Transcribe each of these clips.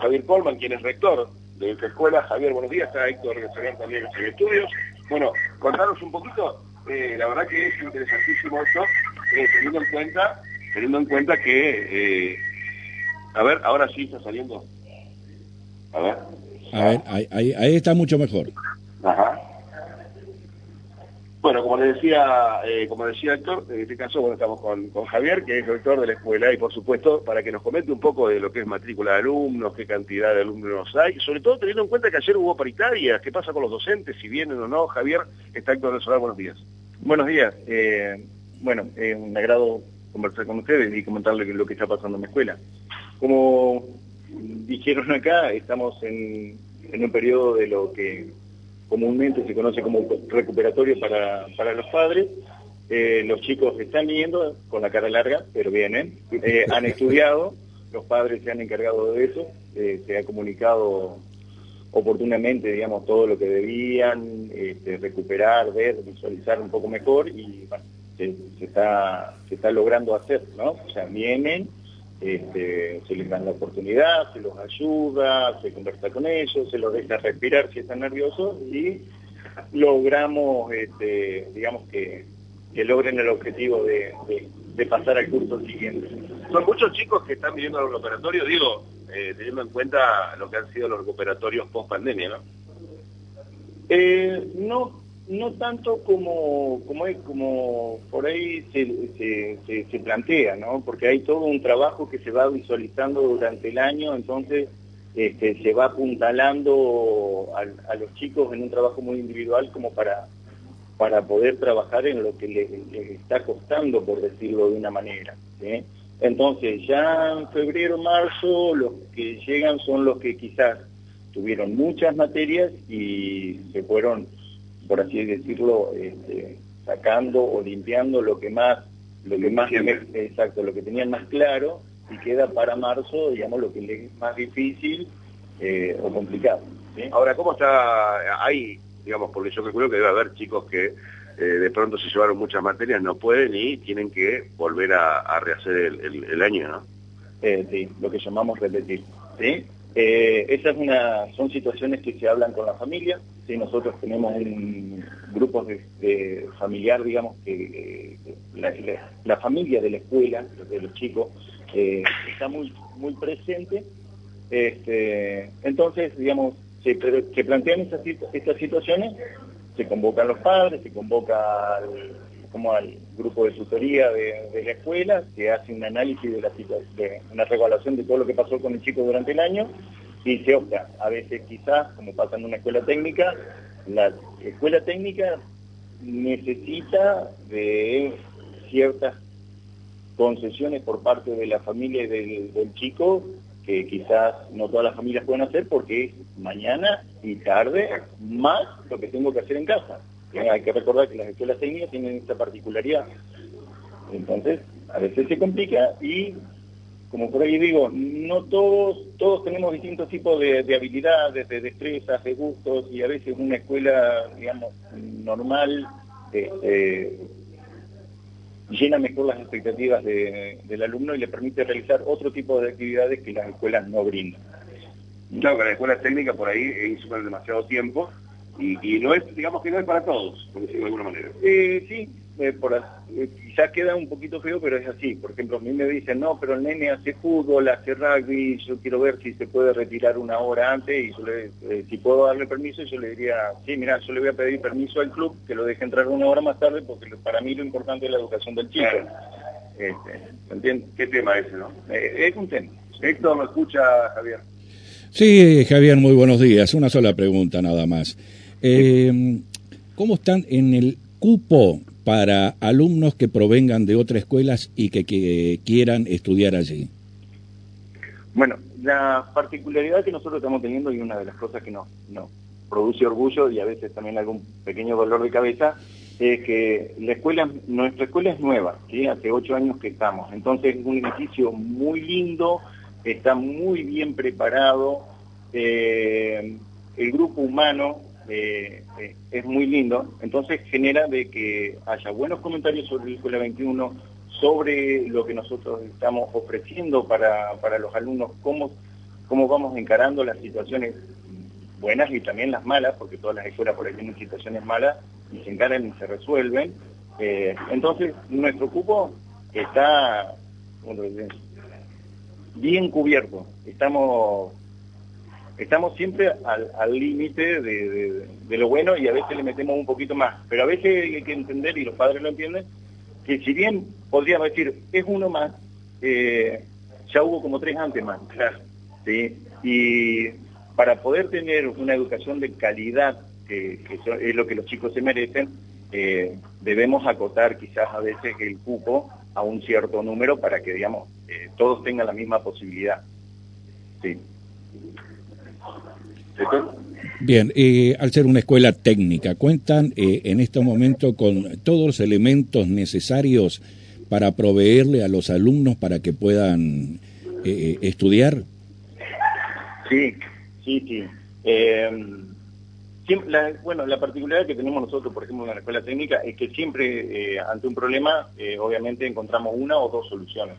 Javier Colman, quien es rector de esta escuela. Javier, buenos días. Está Héctor Reserván también en estudios. Bueno, contanos un poquito. Eh, la verdad que es interesantísimo esto, eh, teniendo en cuenta, teniendo en cuenta que, eh, a ver, ahora sí está saliendo. A ver. A ver, ahí, ahí, ahí está mucho mejor. Bueno, como le decía, eh, como decía Héctor, en este caso bueno, estamos con, Javier, que es rector de la escuela, y por supuesto, para que nos comente un poco de lo que es matrícula de alumnos, qué cantidad de alumnos hay, sobre todo teniendo en cuenta que ayer hubo paritarias, qué pasa con los docentes, si vienen o no. Javier, está Héctor del Solar, buenos días. Buenos días. Eh, bueno, un agrado conversar con ustedes y comentarles lo que está pasando en la escuela. Como dijeron acá, estamos en, en un periodo de lo que comúnmente se conoce como recuperatorio para, para los padres. Eh, los chicos están viniendo con la cara larga, pero vienen. Eh, han estudiado, los padres se han encargado de eso, eh, se ha comunicado oportunamente, digamos, todo lo que debían, este, recuperar, ver, visualizar un poco mejor y bueno, se, se, está, se está logrando hacer, ¿no? O sea, vienen, este, se les da la oportunidad, se los ayuda, se conversa con ellos, se los deja respirar si están nerviosos y logramos, este, digamos, que, que, logren el objetivo de, de, de, pasar al curso siguiente. Son muchos chicos que están viviendo el operatorio, digo, eh, teniendo en cuenta lo que han sido los recuperatorios post pandemia, ¿no? Eh, no no tanto como, como, como por ahí se, se, se, plantea, ¿no? Porque hay todo un trabajo que se va visualizando durante el año, entonces este, se va apuntalando a, los chicos en un trabajo muy individual como para, para poder trabajar en lo que les, está costando, por decirlo de una manera. Entonces, ya en febrero, marzo, los que llegan son los que quizás tuvieron muchas materias y se fueron por así decirlo, este, sacando o limpiando lo que más, lo que más, exacto, lo que tenían más claro y queda para marzo, digamos, lo que es más difícil eh, o complicado. ¿sí? Ahora, ¿cómo está ahí, digamos, porque yo creo que debe haber chicos que eh, de pronto se llevaron muchas materias, no pueden y tienen que volver a, a rehacer el, el, el, año, ¿no? Eh, sí, lo que llamamos repetir, ¿sí? Esas una, son situaciones que se hablan con la familia. Nosotros tenemos un grupo de, familiar, digamos, que eh, la, familia de la escuela, de los chicos, eh, está muy, muy presente. Este, entonces, digamos, se, se plantean estas, estas situaciones, se convocan los padres, se convoca al, como al grupo de tutoría de, de, la escuela, que hace un análisis de la de una revaluación de todo lo que pasó con el chico durante el año y se opta. A veces quizás, como pasa en una escuela técnica, la escuela técnica necesita de ciertas concesiones por parte de la familia y del, chico que quizás no todas las familias pueden hacer porque es mañana y tarde más lo que tengo que hacer en casa. Hay que recordar que las escuelas técnicas tienen esta particularidad. Entonces, a veces se complica y, como por ahí digo, no todos todos tenemos distintos tipos de, de habilidades, de destrezas, de gustos, y a veces una escuela, digamos, normal este, llena mejor las expectativas de, del alumno y le permite realizar otro tipo de actividades que las escuelas no brindan. Claro, que las escuelas técnicas por ahí insuman demasiado tiempo y, y, no es, digamos que no es para todos, por decirlo de alguna manera. Eh, sí, eh, por, eh, quizás queda un poquito feo, pero es así. Por ejemplo, a mí me dicen, no, pero el nene hace fútbol, hace rugby, yo quiero ver si se puede retirar una hora antes y yo le, eh, si puedo darle permiso, yo le diría, sí, mira, yo le voy a pedir permiso al club que lo deje entrar una hora más tarde porque para mí lo importante es la educación del chico. Claro. Este, ¿Entiendes? ¿Qué tema es ese, no? Eh, es un tema. Héctor, ¿me escucha, Javier? Sí, Javier, muy buenos días. Una sola pregunta nada más. Eh, ¿Cómo están en el cupo para alumnos que provengan de otras escuelas y que, quieran estudiar allí? Bueno, la particularidad que nosotros estamos teniendo y una de las cosas que nos, nos produce orgullo y a veces también algún pequeño dolor de cabeza es que la escuela, nuestra escuela es nueva, ¿sí? hace ocho años que estamos, entonces es un edificio muy lindo, está muy bien preparado, eh, el grupo humano eh, eh, es muy lindo, entonces genera de que haya buenos comentarios sobre la Escuela 21, sobre lo que nosotros estamos ofreciendo para, para los alumnos, cómo, cómo vamos encarando las situaciones buenas y también las malas, porque todas las escuelas por ahí tienen situaciones malas y se encaran y se resuelven. Eh, entonces, nuestro cupo está bien cubierto. Estamos estamos siempre al límite de, lo bueno y a veces le metemos un poquito más. Pero a veces hay que entender, y los padres lo entienden, que si bien podríamos decir, es uno más, eh, ya hubo como tres antes más. ¿sí? Y para poder tener una educación de calidad, que, es lo que los chicos se merecen, eh, debemos acotar quizás a veces el cupo a un cierto número para que, digamos, eh, todos tengan la misma posibilidad. Sí. Bien, eh, al ser una escuela técnica, ¿cuentan eh, en este momento con todos los elementos necesarios para proveerle a los alumnos para que puedan eh, estudiar? Sí, sí, sí. bueno, la particularidad que tenemos nosotros, por ejemplo, en la escuela técnica, es que siempre ante un problema, obviamente encontramos una o dos soluciones.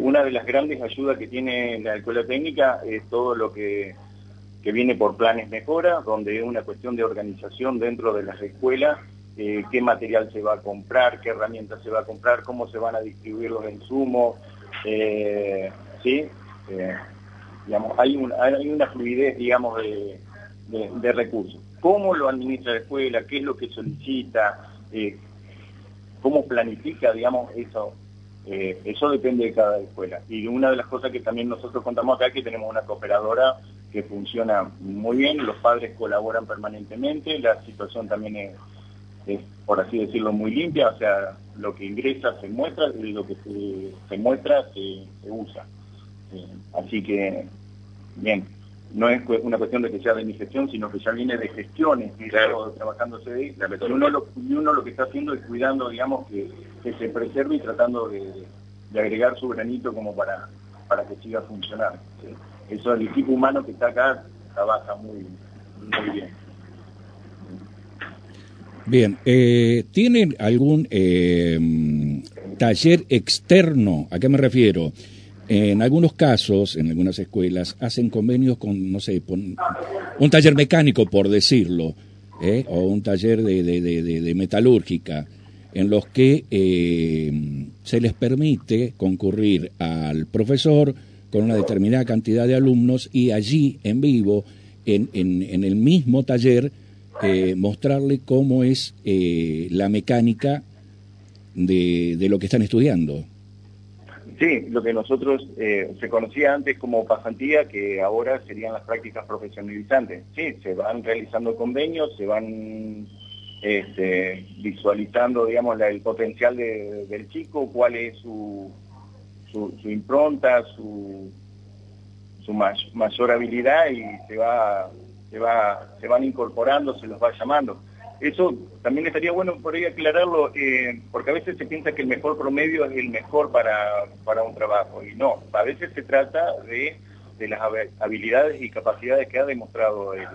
una de las grandes ayudas que tiene la escuela técnica es todo lo que que viene por planes mejora, donde es una cuestión de organización dentro de las escuelas, eh, qué material se va a comprar, qué herramientas se va a comprar, cómo se van a distribuir los insumos, eh, ¿sí? Eh, digamos, hay, hay una fluidez, digamos, de, de, recursos. ¿Cómo lo administra la escuela? ¿Qué es lo que solicita? ¿Cómo planifica, digamos, eso? eso depende de cada escuela. Y una de las cosas que también nosotros contamos acá es que tenemos una cooperadora que funciona muy bien, los padres colaboran permanentemente, la situación también es, por así decirlo, muy limpia, o sea, lo que ingresa se muestra y lo que se, muestra se, usa. Eh, así que, bien, no es una cuestión de que sea de mi gestión, sino que ya viene de gestiones, claro. trabajándose ahí, y uno, lo, uno lo que está haciendo es cuidando, digamos, que, se preserve y tratando de, agregar su granito como para, para que siga funcionando eso el equipo humano que está acá trabaja muy, muy bien. Bien, eh, ¿tienen algún eh, taller externo? ¿A qué me refiero? En algunos casos, en algunas escuelas, hacen convenios con, no sé, un taller mecánico, por decirlo, ¿eh? o un taller de, de, de, de metalúrgica, en los que se les permite concurrir al profesor con una determinada cantidad de alumnos y allí en vivo, en, en, el mismo taller, eh, mostrarle cómo es eh, la mecánica de, de, lo que están estudiando. Sí, lo que nosotros eh, se conocía antes como pasantía, que ahora serían las prácticas profesionalizantes. Sí, se van realizando convenios, se van este, visualizando, digamos, el potencial del chico, cuál es su, su, impronta, su, su mayor habilidad y se va, se va, se van incorporando, se los va llamando. Eso también estaría bueno por ahí aclararlo, eh, porque a veces se piensa que el mejor promedio es el mejor para, para un trabajo, y no, a veces se trata de, de las habilidades y capacidades que ha demostrado el,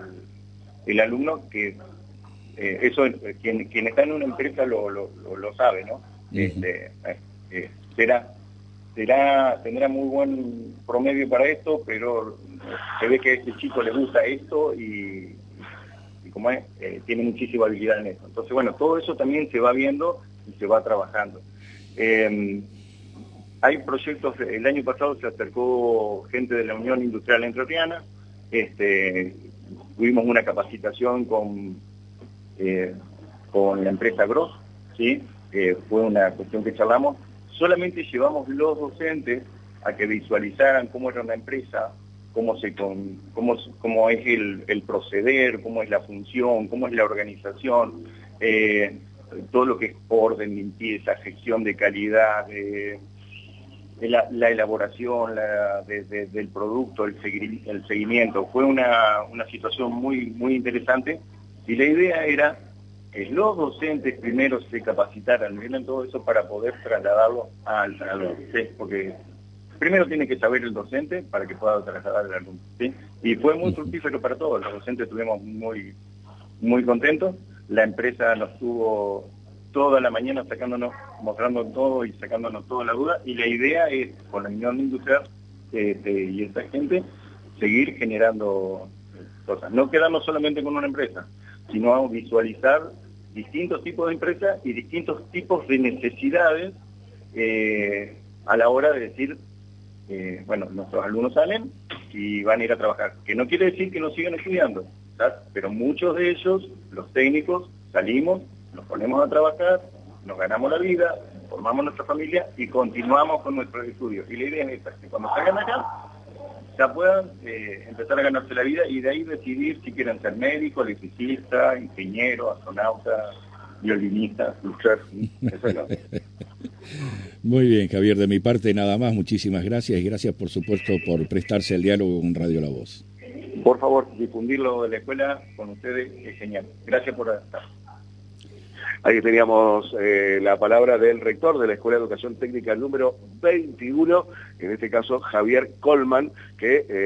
el alumno, que eh, eso quien, quien está en una empresa lo, lo, lo, sabe, ¿no? este, eh, será será, tendrá muy buen promedio para esto, pero se ve que a este chico le gusta esto y, como es, eh, tiene muchísima habilidad en esto. Entonces, bueno, todo eso también se va viendo y se va trabajando. Eh, hay proyectos, el año pasado se acercó gente de la Unión Industrial Entrerriana, este, tuvimos una capacitación con, eh, con la empresa Gross, ¿sí? fue una cuestión que charlamos, solamente llevamos los docentes a que visualizaran cómo era una empresa, cómo, es el, proceder, cómo es la función, cómo es la organización, eh, todo lo que es orden, limpieza, gestión de calidad, la, elaboración del producto, el seguimiento. Fue una, una situación muy, muy interesante y la idea era los docentes primero se capacitaran en todo eso para poder trasladarlo al alumno, porque primero tiene que saber el docente para que pueda trasladar al alumno. Y fue muy fructífero para todos, los docentes estuvimos muy, muy contentos, la empresa nos tuvo toda la mañana sacándonos, mostrando todo y sacándonos toda la duda, y la idea es, con la Unión Industrial este, y esta gente, seguir generando cosas. No quedarnos solamente con una empresa, sino visualizar distintos tipos de empresas y distintos tipos de necesidades eh, a la hora de decir, eh, bueno, nuestros alumnos salen y van a ir a trabajar. Que no quiere decir que no sigan estudiando, pero muchos de ellos, los técnicos, salimos, nos ponemos a trabajar, nos ganamos la vida, formamos nuestra familia y continuamos con nuestros estudios. Y la idea es esta, que cuando salgan acá ya puedan eh, empezar a ganarse la vida y de ahí decidir si quieren ser médico, electricista, ingeniero, astronauta, violinista, luchar. Muy bien, Javier, de mi parte nada más, muchísimas gracias y gracias por supuesto por prestarse al diálogo con Radio La Voz. Por favor, difundirlo de la escuela con ustedes es genial. Gracias por estar. Ahí teníamos eh, la palabra del rector de la Escuela de Educación Técnica número 21, en este caso Javier Colman, que... Eh,